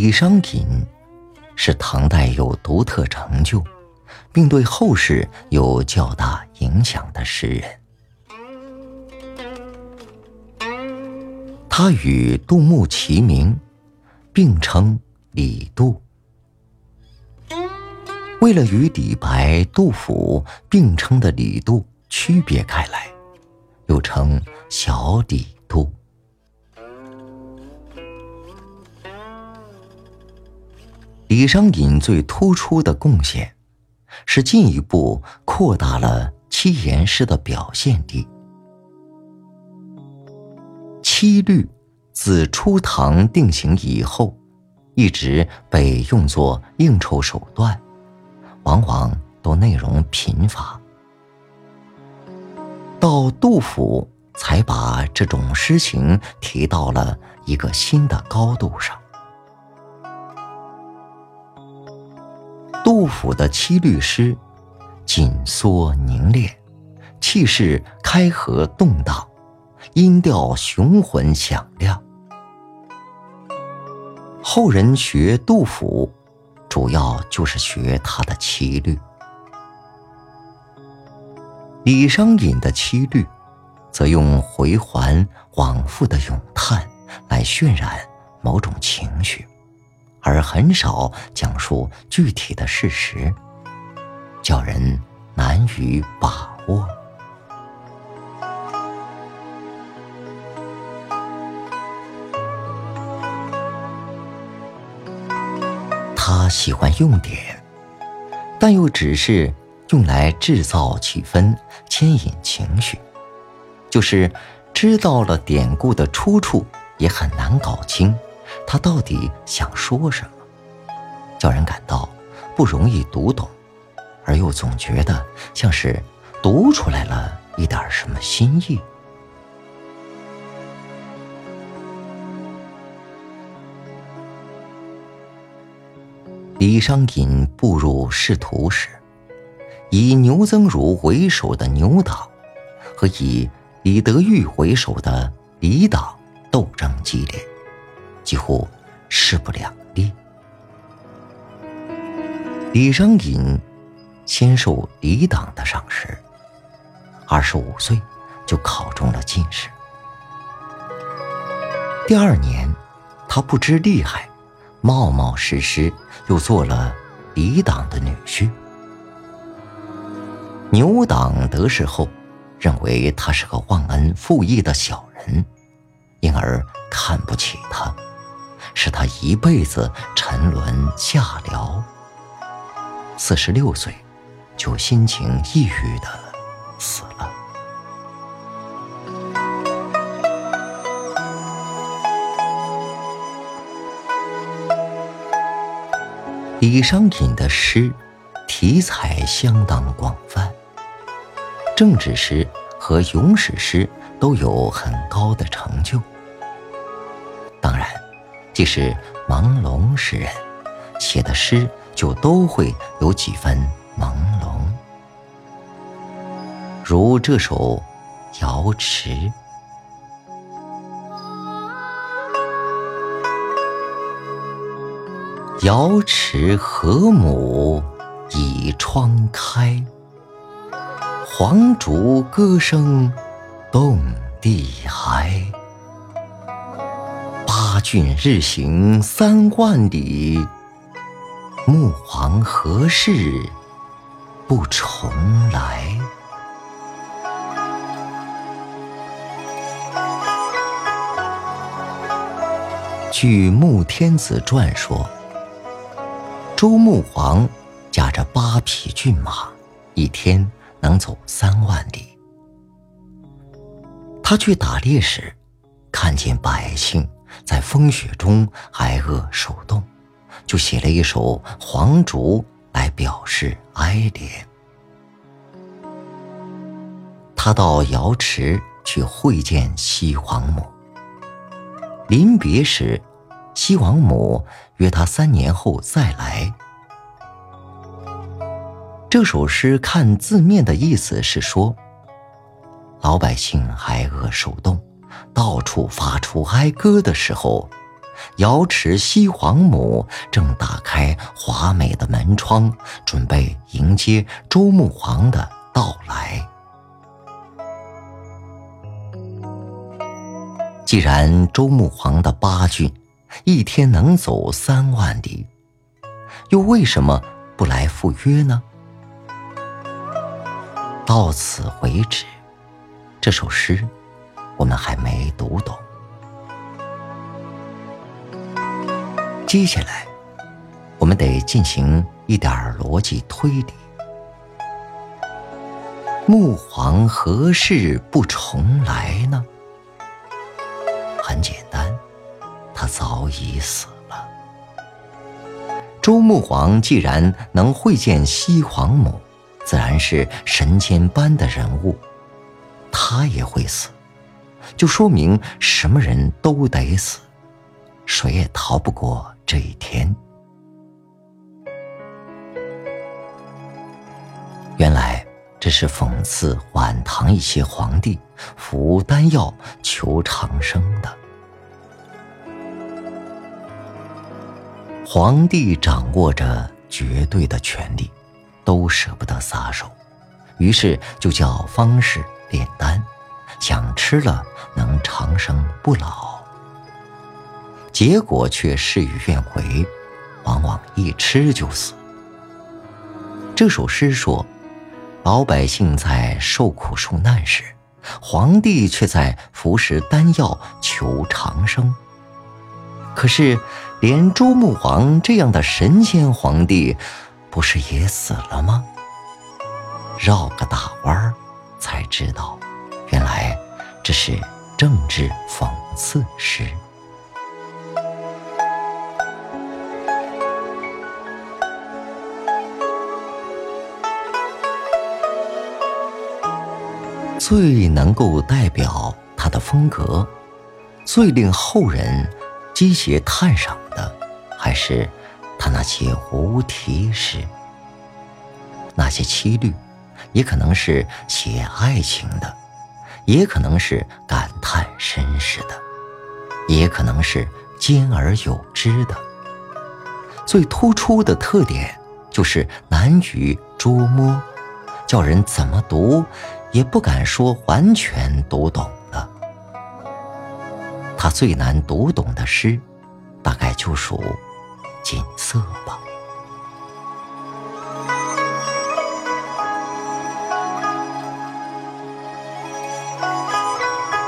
李商隐是唐代有独特成就，并对后世有较大影响的诗人。他与杜牧齐名，并称李杜。为了与李白、杜甫并称的李杜区别开来，又称小李李商隐最突出的贡献，是进一步扩大了七言诗的表现力。七律自初唐定型以后，一直被用作应酬手段，往往都内容贫乏。到杜甫才把这种诗情提到了一个新的高度上。杜甫的七律诗，紧缩凝练，气势开合动荡，音调雄浑响亮。后人学杜甫，主要就是学他的七律。李商隐的七律，则用回环往复的咏叹来渲染某种情绪。而很少讲述具体的事实，叫人难于把握。他喜欢用典，但又只是用来制造气氛、牵引情绪，就是知道了典故的出处，也很难搞清。他到底想说什么，叫人感到不容易读懂，而又总觉得像是读出来了一点什么心意。李商隐步入仕途时，以牛曾儒为首的牛党和以李德裕为首的李党斗争激烈。几乎势不两立。李商隐先受李党的赏识，二十五岁就考中了进士。第二年，他不知厉害，冒冒失失又做了李党的女婿。牛党得势后，认为他是个忘恩负义的小人，因而看不起他。使他一辈子沉沦下僚。四十六岁，就心情抑郁的死了。李商隐的诗题材相当广泛，政治诗和咏史诗都有很高的成就。当然。即使朦胧诗人写的诗，就都会有几分朦胧。如这首《瑶池》：“瑶池河母倚窗开，黄竹歌声动地嗨。”八骏日行三万里，穆皇何事不重来？据《穆天子传》说，周穆王驾着八匹骏马，一天能走三万里。他去打猎时，看见百姓。在风雪中挨饿受冻，就写了一首《黄竹》来表示哀怜。他到瑶池去会见西王母，临别时，西王母约他三年后再来。这首诗看字面的意思是说，老百姓挨饿受冻。到处发出哀歌的时候，瑶池西皇母正打开华美的门窗，准备迎接周穆王的到来。既然周穆王的八骏一天能走三万里，又为什么不来赴约呢？到此为止，这首诗我们还没读懂。接下来，我们得进行一点逻辑推理。穆皇何事不重来呢？很简单，他早已死了。周穆王既然能会见西皇母，自然是神仙般的人物，他也会死，就说明什么人都得死，谁也逃不过。这一天，原来这是讽刺晚唐一些皇帝服丹药求长生的。皇帝掌握着绝对的权力，都舍不得撒手，于是就叫方士炼丹，想吃了能长生不老。结果却事与愿违，往往一吃就死。这首诗说，老百姓在受苦受难时，皇帝却在服食丹药求长生。可是，连周穆王这样的神仙皇帝，不是也死了吗？绕个大弯儿，才知道，原来这是政治讽刺诗。最能够代表他的风格，最令后人积极赞赏的，还是他那些无题诗。那些七律，也可能是写爱情的，也可能是感叹身世的，也可能是兼而有之的。最突出的特点就是难于捉摸，叫人怎么读。也不敢说完全读懂了。他最难读懂的诗，大概就属《锦瑟》吧。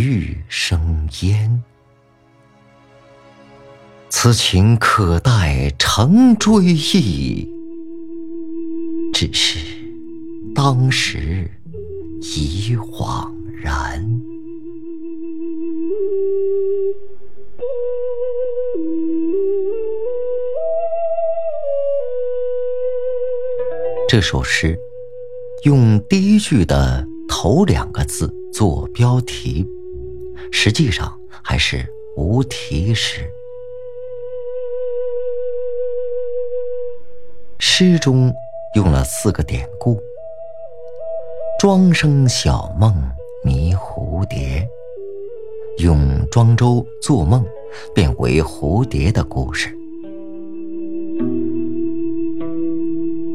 欲生烟。此情可待成追忆，只是。当时已惘然。这首诗用第一句的头两个字做标题，实际上还是无题诗。诗中用了四个典故。庄生晓梦迷蝴蝶，用庄周做梦变为蝴蝶的故事。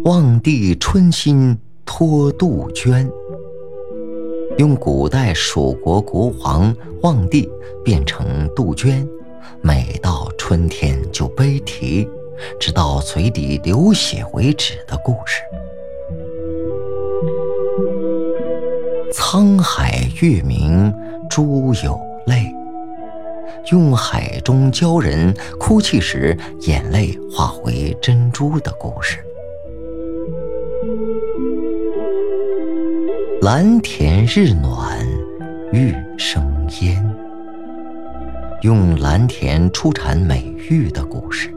望帝春心托杜鹃，用古代蜀国国王望帝变成杜鹃，每到春天就悲啼，直到嘴里流血为止的故事。沧海月明珠有泪，用海中鲛人哭泣时眼泪化回珍珠的故事。蓝田日暖玉生烟，用蓝田出产美玉的故事。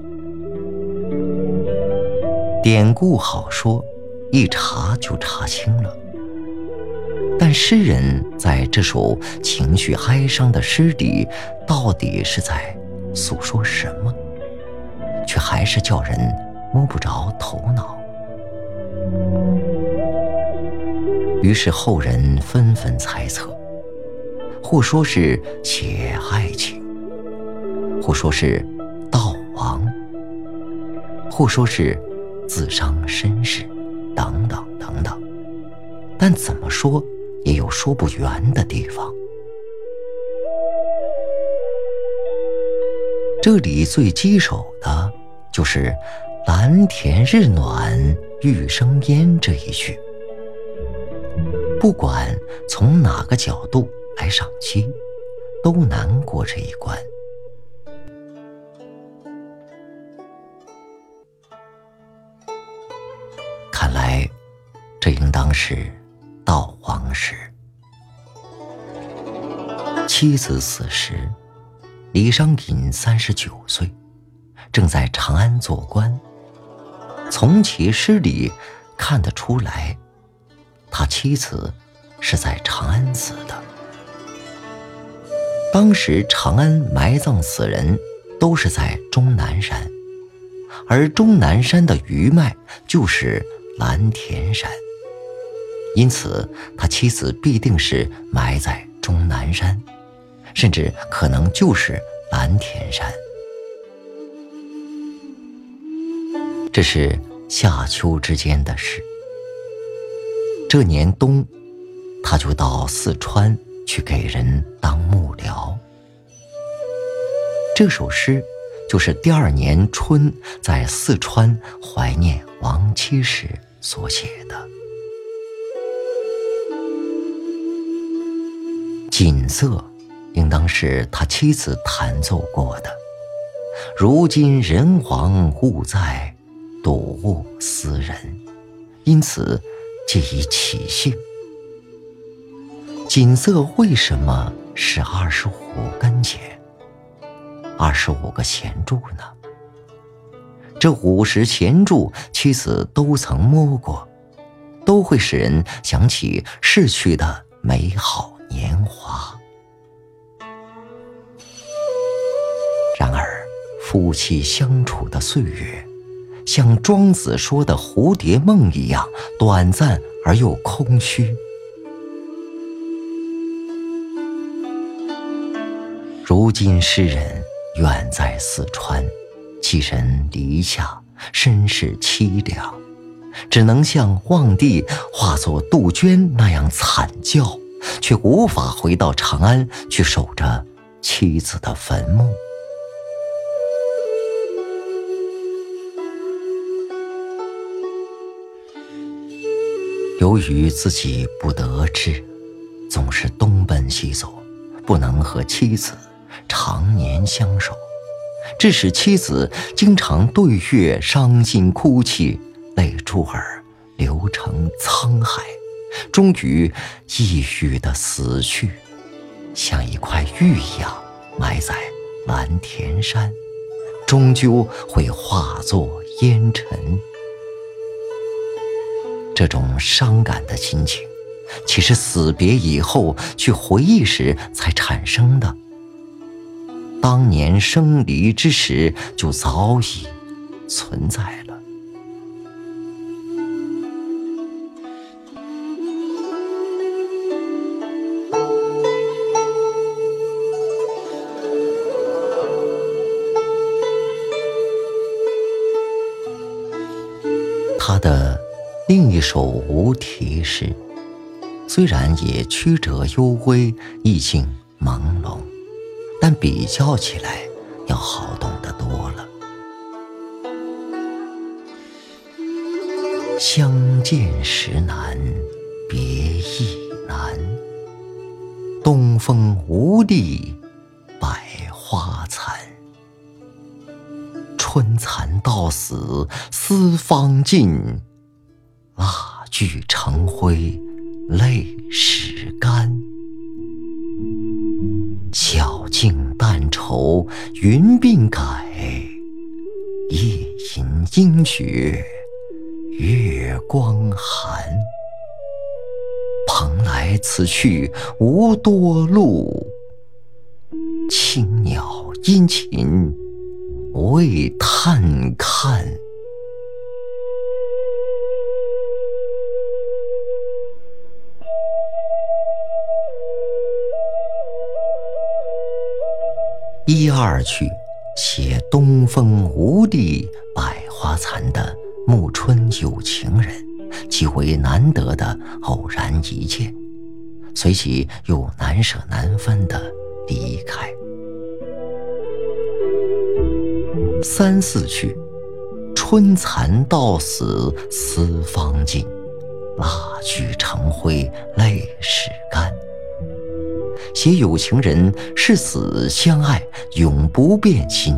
典故好说，一查就查清了。但诗人在这首情绪哀伤的诗里，到底是在诉说什么？却还是叫人摸不着头脑。于是后人纷纷猜测，或说是写爱情，或说是悼亡，或说是自伤身世，等等等等。但怎么说也有说不圆的地方。这里最棘手的，就是“蓝田日暖玉生烟”这一句。不管从哪个角度来赏析，都难过这一关。看来，这应当是悼亡时。妻子死时，李商隐三十九岁，正在长安做官。从其诗里看得出来。他妻子是在长安死的。当时长安埋葬死人都是在终南山，而终南山的余脉就是蓝田山，因此他妻子必定是埋在终南山，甚至可能就是蓝田山。这是夏秋之间的事。这年冬，他就到四川去给人当幕僚。这首诗就是第二年春在四川怀念亡妻时所写的。锦瑟，应当是他妻子弹奏过的。如今人亡物在，睹物思人，因此。借以起兴。锦瑟为什么是二十五根弦？二十五个弦柱呢？这五十弦柱，妻子都曾摸过，都会使人想起逝去的美好年华。然而，夫妻相处的岁月。像庄子说的蝴蝶梦一样短暂而又空虚。如今诗人远在四川，寄人篱下，身世凄凉，只能像望帝化作杜鹃那样惨叫，却无法回到长安去守着妻子的坟墓。由于自己不得志，总是东奔西走，不能和妻子常年相守，致使妻子经常对月伤心哭泣，泪珠儿流成沧海，终于抑郁的死去，像一块玉一样埋在蓝田山，终究会化作烟尘。这种伤感的心情，岂是死别以后去回忆时才产生的？当年生离之时就早已存在。另一首无题诗，虽然也曲折幽微，意境朦胧，但比较起来要好懂得多了。相见时难，别亦难。东风无力百花残。春蚕到死丝方尽。蜡炬成灰泪始干，晓镜但愁云鬓改，夜吟应觉月光寒。蓬莱此去无多路，青鸟殷勤为探看。一二句写东风无力百花残的暮春有情人，极为难得的偶然一见，随即又难舍难分的离开。三四句，春蚕到死丝方尽，蜡炬成灰泪始干。写有情人是死相爱，永不变心。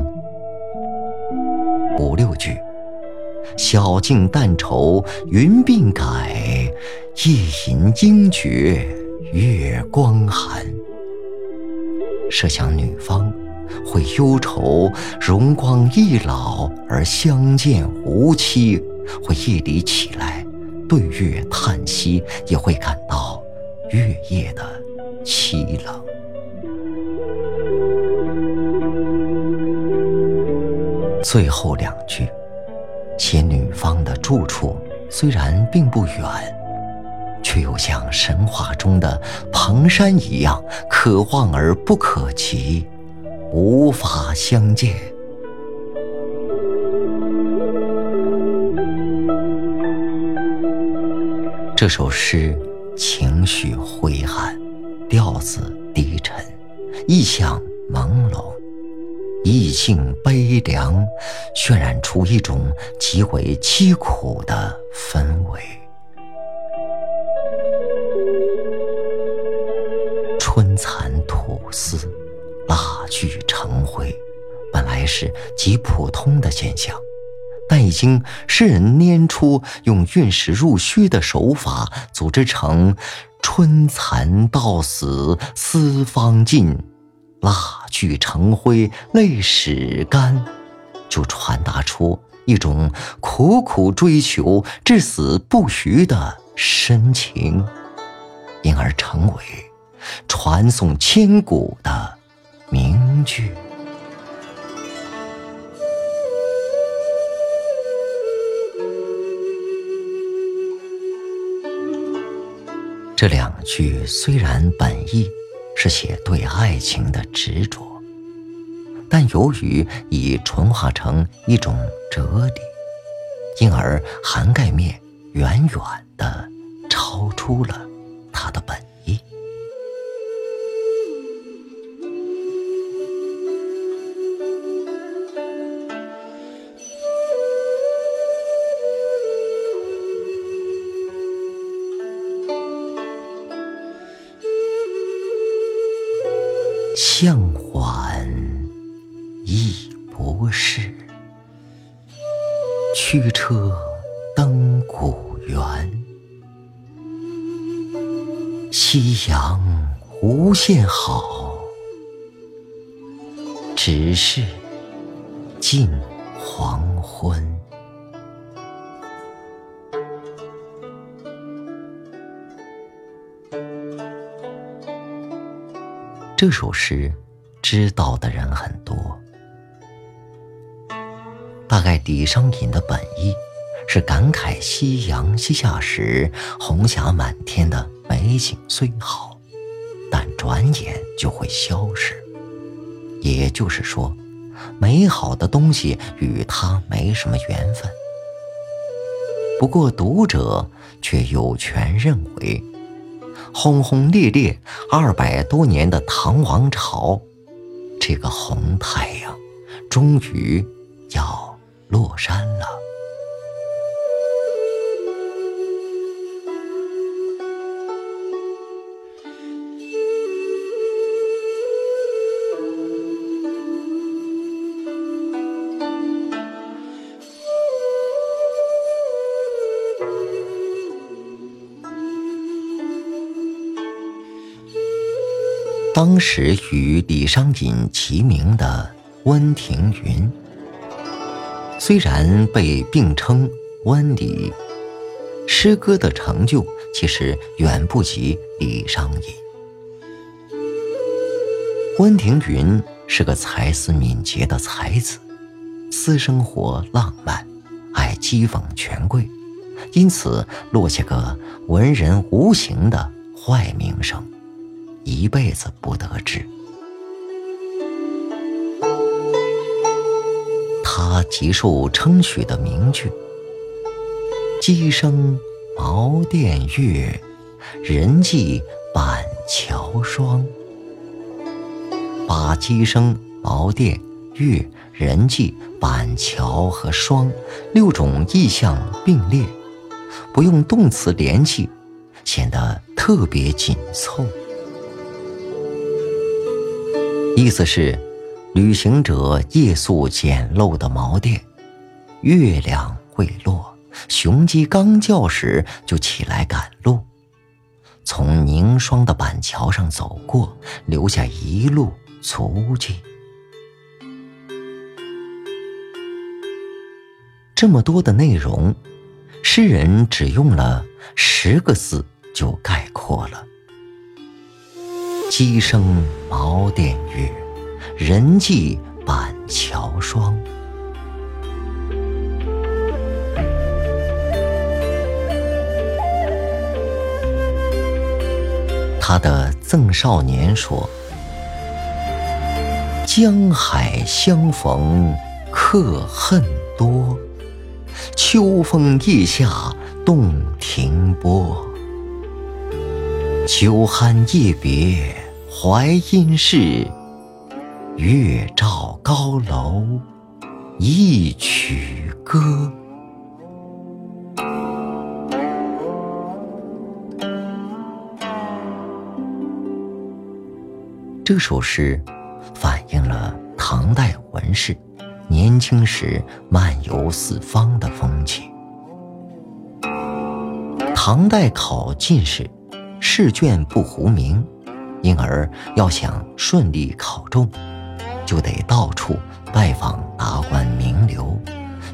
五六句，晓镜但愁云鬓改，夜吟惊觉月光寒。设想女方会忧愁容光易老而相见无期，会夜里起来对月叹息，也会感到月夜的。凄冷。最后两句，写女方的住处虽然并不远，却又像神话中的蓬山一样可望而不可及，无法相见。这首诗情绪灰暗。调子低沉，意象朦胧，意境悲凉，渲染出一种极为凄苦的氛围。春蚕吐丝，蜡炬成灰，本来是极普通的现象，但已经诗人拈出用运势入虚的手法组织成。春蚕到死丝方尽，蜡炬成灰泪始干，就传达出一种苦苦追求至死不渝的深情，因而成为传颂千古的名句。这两句虽然本意是写对爱情的执着，但由于已纯化成一种哲理，因而涵盖面远远的超出了它的本意。向缓亦不适，驱车登古原。夕阳无限好，只是近黄昏。这首诗知道的人很多，大概李商隐的本意是感慨夕阳西下时红霞满天的美景虽好，但转眼就会消失。也就是说，美好的东西与他没什么缘分。不过读者却有权认为。轰轰烈烈二百多年的唐王朝，这个红太阳终于要落山了。当时与李商隐齐名的温庭筠，虽然被并称温李，诗歌的成就其实远不及李商隐。温庭筠是个才思敏捷的才子，私生活浪漫，爱讥讽权贵，因此落下个文人无形的坏名声。一辈子不得志。他极受称许的名句：“鸡声茅店月，人迹板桥霜。”把鸡声、茅店、月、人迹、板桥和霜六种意象并列，不用动词连系，显得特别紧凑。意思是，旅行者夜宿简陋的茅店，月亮未落，雄鸡刚叫时就起来赶路，从凝霜的板桥上走过，留下一路足迹。这么多的内容，诗人只用了十个字就概括了。鸡声茅店月，人迹板桥霜。他的《赠少年》说：“江海相逢客恨多，秋风夜下洞庭波。酒酣夜别。”淮阴市，月照高楼一曲歌。这首诗反映了唐代文士年轻时漫游四方的风情。唐代考进士，试卷不糊名。因而，要想顺利考中，就得到处拜访达官名流，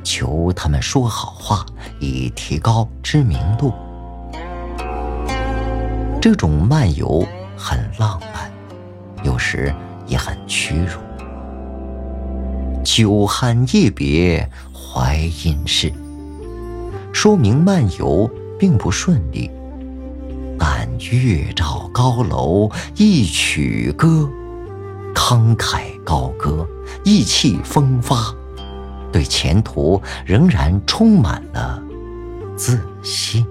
求他们说好话，以提高知名度。这种漫游很浪漫，有时也很屈辱。久旱夜别怀阴事，说明漫游并不顺利。但月照高楼一曲歌，慷慨高歌，意气风发，对前途仍然充满了自信。